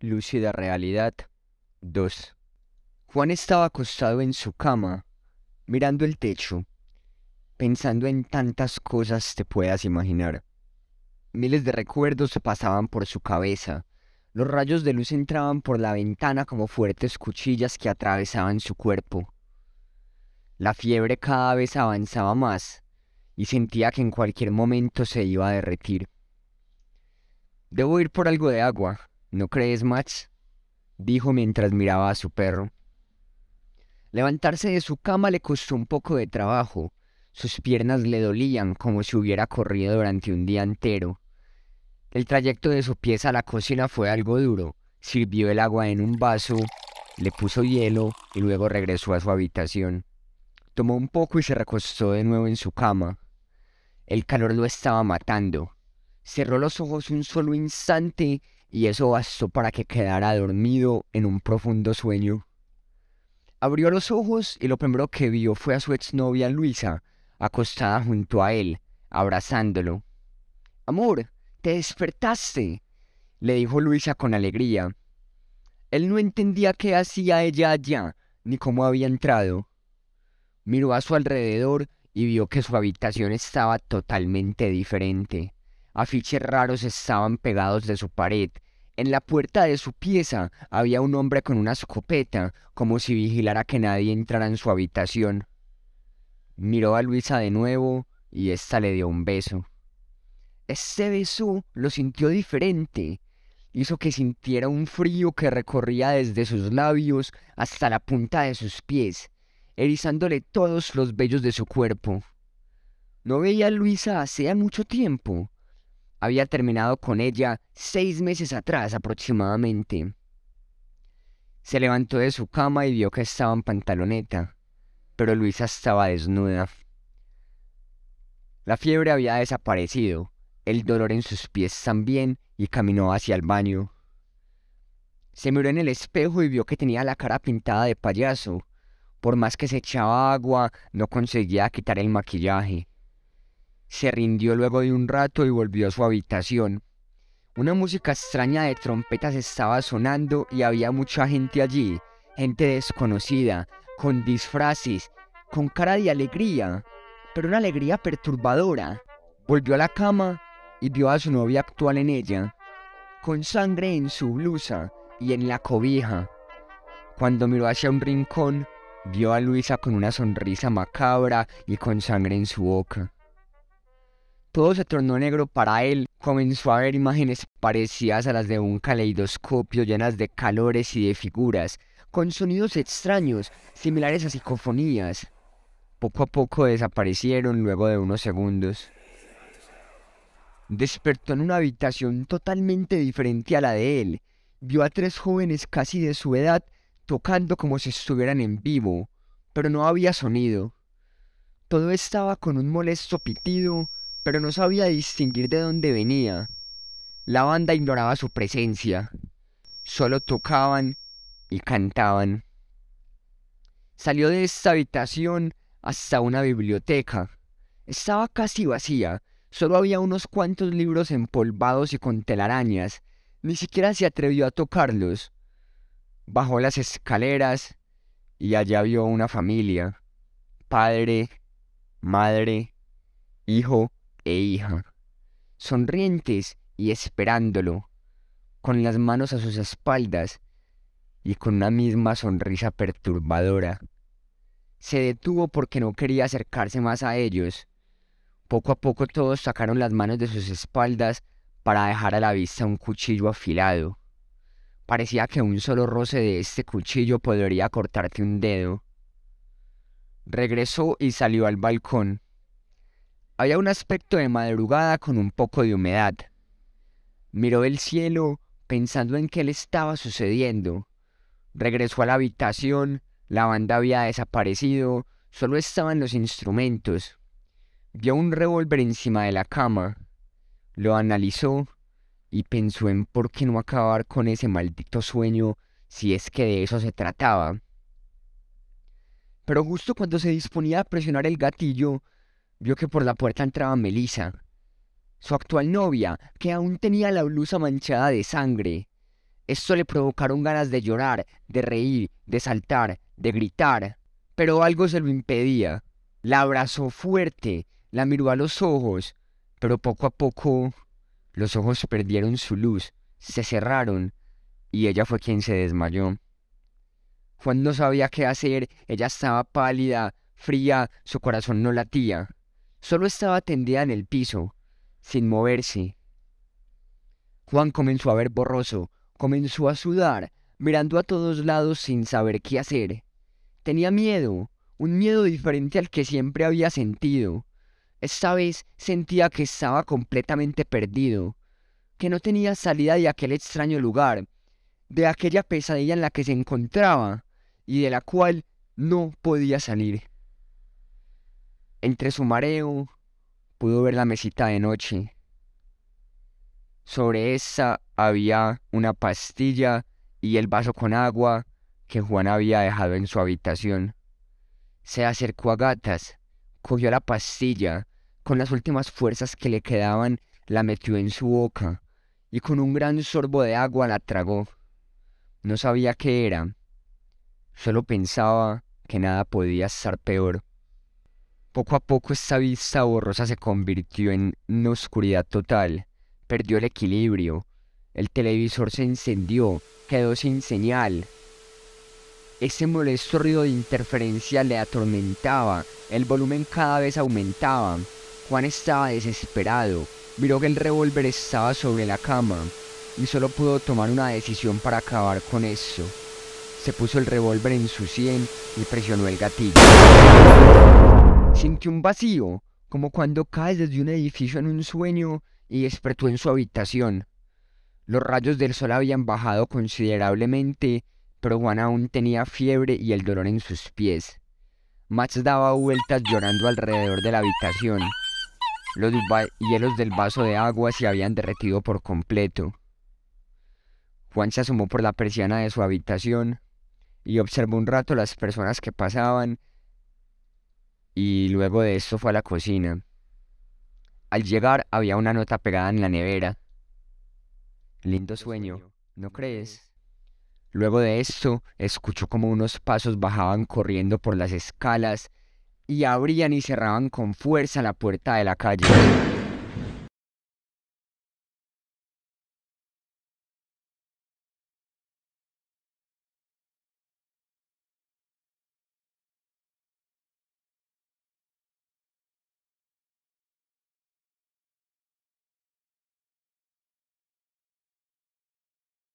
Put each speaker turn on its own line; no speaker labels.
Lúcida Realidad 2 Juan estaba acostado en su cama, mirando el techo, pensando en tantas cosas te puedas imaginar. Miles de recuerdos se pasaban por su cabeza. Los rayos de luz entraban por la ventana como fuertes cuchillas que atravesaban su cuerpo. La fiebre cada vez avanzaba más y sentía que en cualquier momento se iba a derretir. Debo ir por algo de agua, ¿no crees, Max? dijo mientras miraba a su perro. Levantarse de su cama le costó un poco de trabajo. Sus piernas le dolían como si hubiera corrido durante un día entero. El trayecto de su pieza a la cocina fue algo duro. Sirvió el agua en un vaso, le puso hielo y luego regresó a su habitación. Tomó un poco y se recostó de nuevo en su cama. El calor lo estaba matando. Cerró los ojos un solo instante y eso bastó para que quedara dormido en un profundo sueño. Abrió los ojos y lo primero que vio fue a su exnovia Luisa, acostada junto a él, abrazándolo. Amor, te despertaste, le dijo Luisa con alegría. Él no entendía qué hacía ella allá, ni cómo había entrado. Miró a su alrededor y vio que su habitación estaba totalmente diferente. Afiches raros estaban pegados de su pared. En la puerta de su pieza había un hombre con una escopeta, como si vigilara que nadie entrara en su habitación. Miró a Luisa de nuevo y ésta le dio un beso. Ese beso lo sintió diferente. Hizo que sintiera un frío que recorría desde sus labios hasta la punta de sus pies, erizándole todos los vellos de su cuerpo. No veía a Luisa hacía mucho tiempo. Había terminado con ella seis meses atrás aproximadamente. Se levantó de su cama y vio que estaba en pantaloneta, pero Luisa estaba desnuda. La fiebre había desaparecido, el dolor en sus pies también, y caminó hacia el baño. Se miró en el espejo y vio que tenía la cara pintada de payaso. Por más que se echaba agua, no conseguía quitar el maquillaje. Se rindió luego de un rato y volvió a su habitación. Una música extraña de trompetas estaba sonando y había mucha gente allí, gente desconocida, con disfraces, con cara de alegría, pero una alegría perturbadora. Volvió a la cama y vio a su novia actual en ella, con sangre en su blusa y en la cobija. Cuando miró hacia un rincón, vio a Luisa con una sonrisa macabra y con sangre en su boca. Todo se tornó negro para él, comenzó a ver imágenes parecidas a las de un caleidoscopio llenas de calores y de figuras, con sonidos extraños, similares a psicofonías. Poco a poco desaparecieron luego de unos segundos. Despertó en una habitación totalmente diferente a la de él. Vio a tres jóvenes casi de su edad tocando como si estuvieran en vivo, pero no había sonido. Todo estaba con un molesto pitido, pero no sabía distinguir de dónde venía. La banda ignoraba su presencia. Solo tocaban y cantaban. Salió de esta habitación hasta una biblioteca. Estaba casi vacía, Solo había unos cuantos libros empolvados y con telarañas. Ni siquiera se atrevió a tocarlos. Bajó las escaleras y allá vio una familia. Padre, madre, hijo e hija. Sonrientes y esperándolo, con las manos a sus espaldas y con una misma sonrisa perturbadora. Se detuvo porque no quería acercarse más a ellos poco a poco todos sacaron las manos de sus espaldas para dejar a la vista un cuchillo afilado. Parecía que un solo roce de este cuchillo podría cortarte un dedo. Regresó y salió al balcón. Había un aspecto de madrugada con un poco de humedad. Miró el cielo pensando en qué le estaba sucediendo. Regresó a la habitación, la banda había desaparecido, solo estaban los instrumentos. Vio un revólver encima de la cama, lo analizó y pensó en por qué no acabar con ese maldito sueño si es que de eso se trataba. Pero justo cuando se disponía a presionar el gatillo, vio que por la puerta entraba Melissa, su actual novia, que aún tenía la blusa manchada de sangre. Esto le provocaron ganas de llorar, de reír, de saltar, de gritar, pero algo se lo impedía. La abrazó fuerte, la miró a los ojos, pero poco a poco los ojos perdieron su luz, se cerraron, y ella fue quien se desmayó. Juan no sabía qué hacer, ella estaba pálida, fría, su corazón no latía. Solo estaba tendida en el piso, sin moverse. Juan comenzó a ver borroso, comenzó a sudar, mirando a todos lados sin saber qué hacer. Tenía miedo, un miedo diferente al que siempre había sentido. Esta vez sentía que estaba completamente perdido, que no tenía salida de aquel extraño lugar, de aquella pesadilla en la que se encontraba y de la cual no podía salir. Entre su mareo pudo ver la mesita de noche. Sobre esa había una pastilla y el vaso con agua que Juan había dejado en su habitación. Se acercó a gatas, cogió la pastilla, con las últimas fuerzas que le quedaban, la metió en su boca y con un gran sorbo de agua la tragó. No sabía qué era, solo pensaba que nada podía estar peor. Poco a poco esta vista borrosa se convirtió en una oscuridad total. Perdió el equilibrio. El televisor se encendió, quedó sin señal. Ese molesto ruido de interferencia le atormentaba. El volumen cada vez aumentaba. Juan estaba desesperado. Miró que el revólver estaba sobre la cama y solo pudo tomar una decisión para acabar con eso. Se puso el revólver en su sien y presionó el gatillo. Sintió un vacío, como cuando caes desde un edificio en un sueño y despertó en su habitación. Los rayos del sol habían bajado considerablemente, pero Juan aún tenía fiebre y el dolor en sus pies. Max daba vueltas llorando alrededor de la habitación. Los hielos del vaso de agua se habían derretido por completo. Juan se asomó por la persiana de su habitación y observó un rato las personas que pasaban y luego de esto fue a la cocina. Al llegar había una nota pegada en la nevera. Lindo sueño, ¿no crees? Luego de esto escuchó como unos pasos bajaban corriendo por las escalas y abrían y cerraban con fuerza la puerta de la calle.